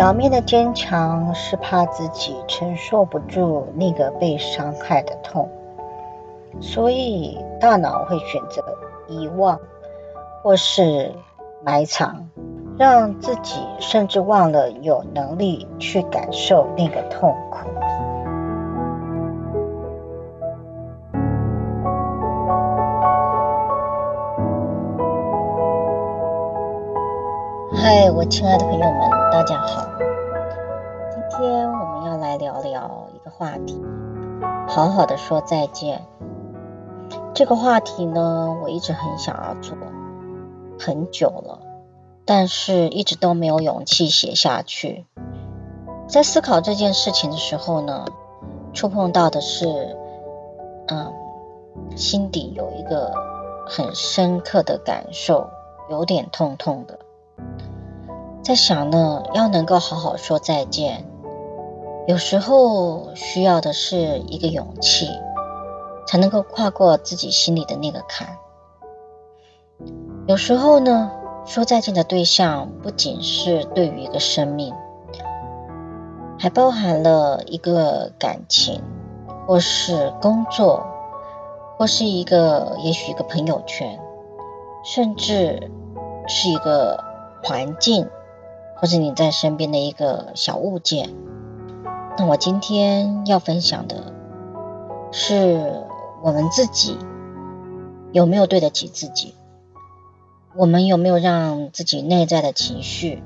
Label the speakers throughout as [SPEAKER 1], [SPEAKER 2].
[SPEAKER 1] 表面的坚强是怕自己承受不住那个被伤害的痛，所以大脑会选择遗忘或是埋藏，让自己甚至忘了有能力去感受那个痛苦。嗨，我亲爱的朋友们，大家好。今天我们要来聊聊一个话题，好好的说再见。这个话题呢，我一直很想要做，很久了，但是一直都没有勇气写下去。在思考这件事情的时候呢，触碰到的是，嗯，心底有一个很深刻的感受，有点痛痛的。在想呢，要能够好好说再见，有时候需要的是一个勇气，才能够跨过自己心里的那个坎。有时候呢，说再见的对象不仅是对于一个生命，还包含了一个感情，或是工作，或是一个也许一个朋友圈，甚至是一个环境。或者你在身边的一个小物件，那我今天要分享的是我们自己有没有对得起自己？我们有没有让自己内在的情绪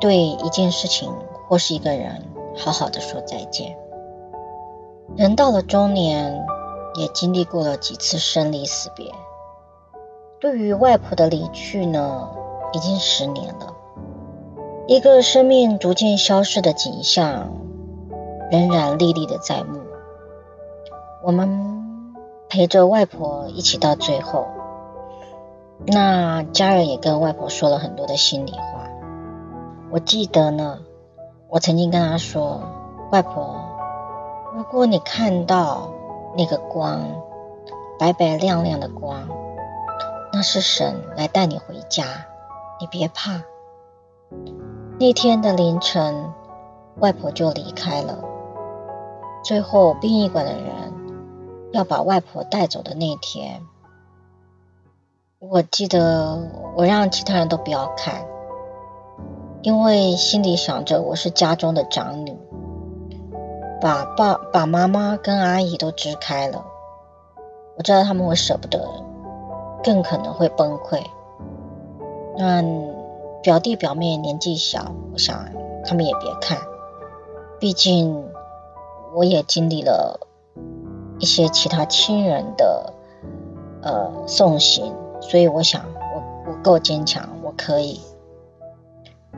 [SPEAKER 1] 对一件事情或是一个人好好的说再见？人到了中年，也经历过了几次生离死别。对于外婆的离去呢，已经十年了。一个生命逐渐消逝的景象，仍然历历的在目。我们陪着外婆一起到最后，那家人也跟外婆说了很多的心里话。我记得呢，我曾经跟她说：“外婆，如果你看到那个光，白白亮亮的光，那是神来带你回家，你别怕。”那天的凌晨，外婆就离开了。最后，殡仪馆的人要把外婆带走的那天，我记得我让其他人都不要看，因为心里想着我是家中的长女，把爸、把妈妈跟阿姨都支开了，我知道他们会舍不得，更可能会崩溃。那。表弟表妹年纪小，我想他们也别看，毕竟我也经历了一些其他亲人的呃送行，所以我想我我够坚强，我可以。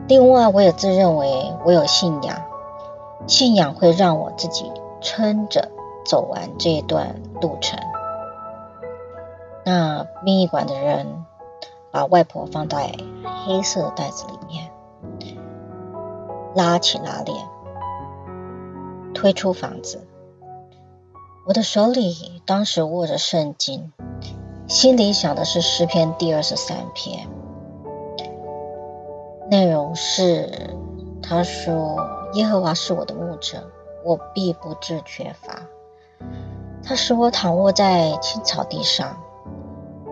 [SPEAKER 1] 另外，我也自认为我有信仰，信仰会让我自己撑着走完这一段路程。那殡仪馆的人。把外婆放在黑色的袋子里面，拉起拉链，推出房子。我的手里当时握着圣经，心里想的是诗篇第二十三篇，内容是：他说，耶和华是我的牧者，我必不致缺乏。他使我躺卧在青草地上。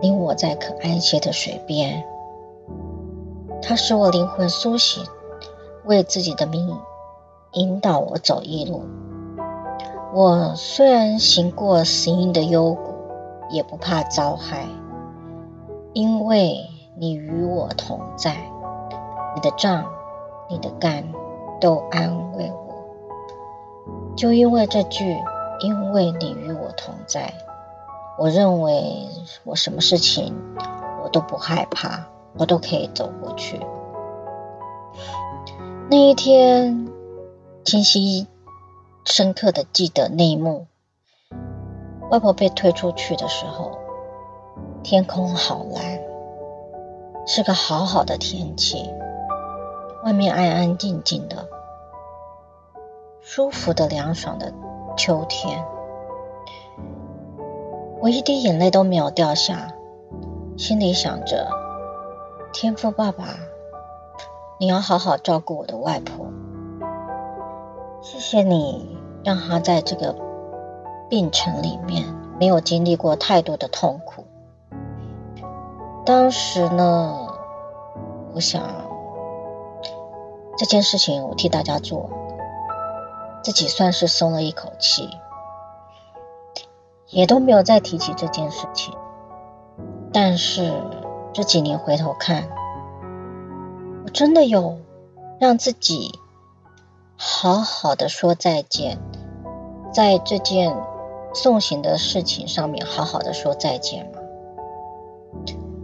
[SPEAKER 1] 你我在可安歇的水边，他使我灵魂苏醒，为自己的命引导我走一路。我虽然行过死荫的幽谷，也不怕遭害，因为你与我同在，你的杖、你的竿都安慰我。就因为这句，因为你与我同在。我认为我什么事情我都不害怕，我都可以走过去。那一天，清晰深刻的记得那一幕。外婆被推出去的时候，天空好蓝，是个好好的天气，外面安安静静的，舒服的凉爽的秋天。我一滴眼泪都没有掉下，心里想着：天父爸爸，你要好好照顾我的外婆。谢谢你，让她在这个病程里面没有经历过太多的痛苦。当时呢，我想这件事情我替大家做，自己算是松了一口气，也都没有再提起这件事情。但是这几年回头看，我真的有让自己好好的说再见，在这件送行的事情上面好好的说再见吗？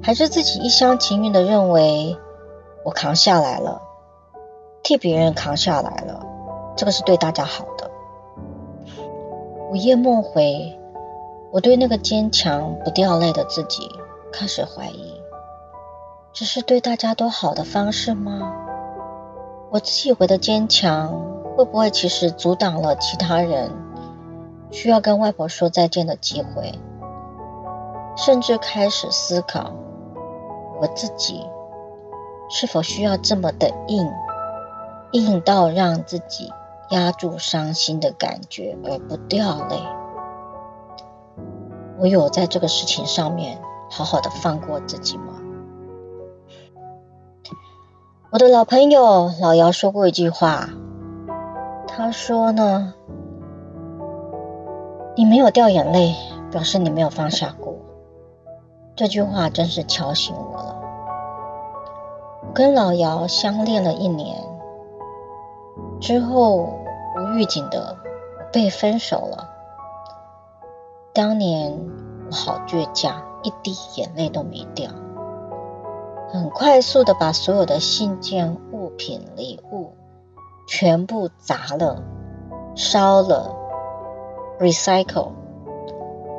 [SPEAKER 1] 还是自己一厢情愿的认为我扛下来了，替别人扛下来了，这个是对大家好的。午夜梦回，我对那个坚强不掉泪的自己。开始怀疑，这是对大家都好的方式吗？我自以为的坚强，会不会其实阻挡了其他人需要跟外婆说再见的机会？甚至开始思考，我自己是否需要这么的硬，硬到让自己压住伤心的感觉而不掉泪？我有在这个事情上面。好好的放过自己吗？我的老朋友老姚说过一句话，他说呢，你没有掉眼泪，表示你没有放下过。这句话真是敲醒我了。跟老姚相恋了一年之后，无预警的被分手了。当年我好倔强。一滴眼泪都没掉，很快速的把所有的信件、物品、礼物全部砸了、烧了、recycle，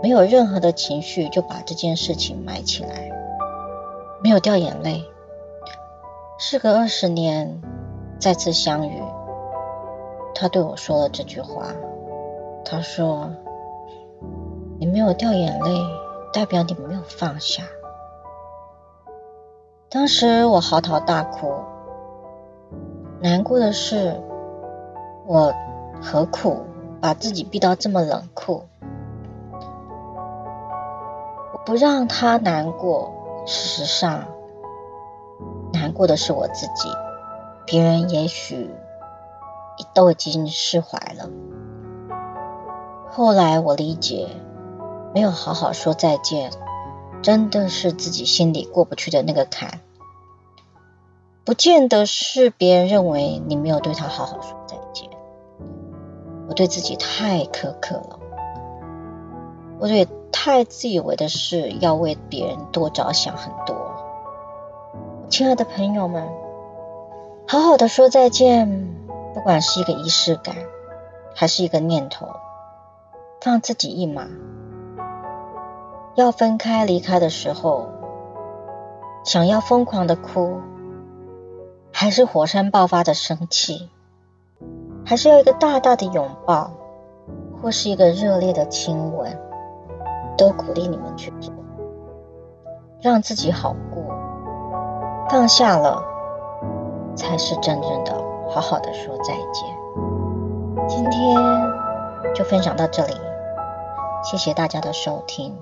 [SPEAKER 1] 没有任何的情绪就把这件事情埋起来，没有掉眼泪。事隔二十年再次相遇，他对我说了这句话，他说：“你没有掉眼泪。”代表你没有放下。当时我嚎啕大哭，难过的是，我何苦把自己逼到这么冷酷？我不让他难过，事实上，难过的是我自己。别人也许都已经释怀了。后来我理解。没有好好说再见，真的是自己心里过不去的那个坎，不见得是别人认为你没有对他好好说再见。我对自己太苛刻了，我也太自以为的事要为别人多着想很多。亲爱的朋友们，好好的说再见，不管是一个仪式感，还是一个念头，放自己一马。要分开离开的时候，想要疯狂的哭，还是火山爆发的生气，还是要一个大大的拥抱，或是一个热烈的亲吻，都鼓励你们去做，让自己好过，放下了，才是真正的好好的说再见。今天就分享到这里，谢谢大家的收听。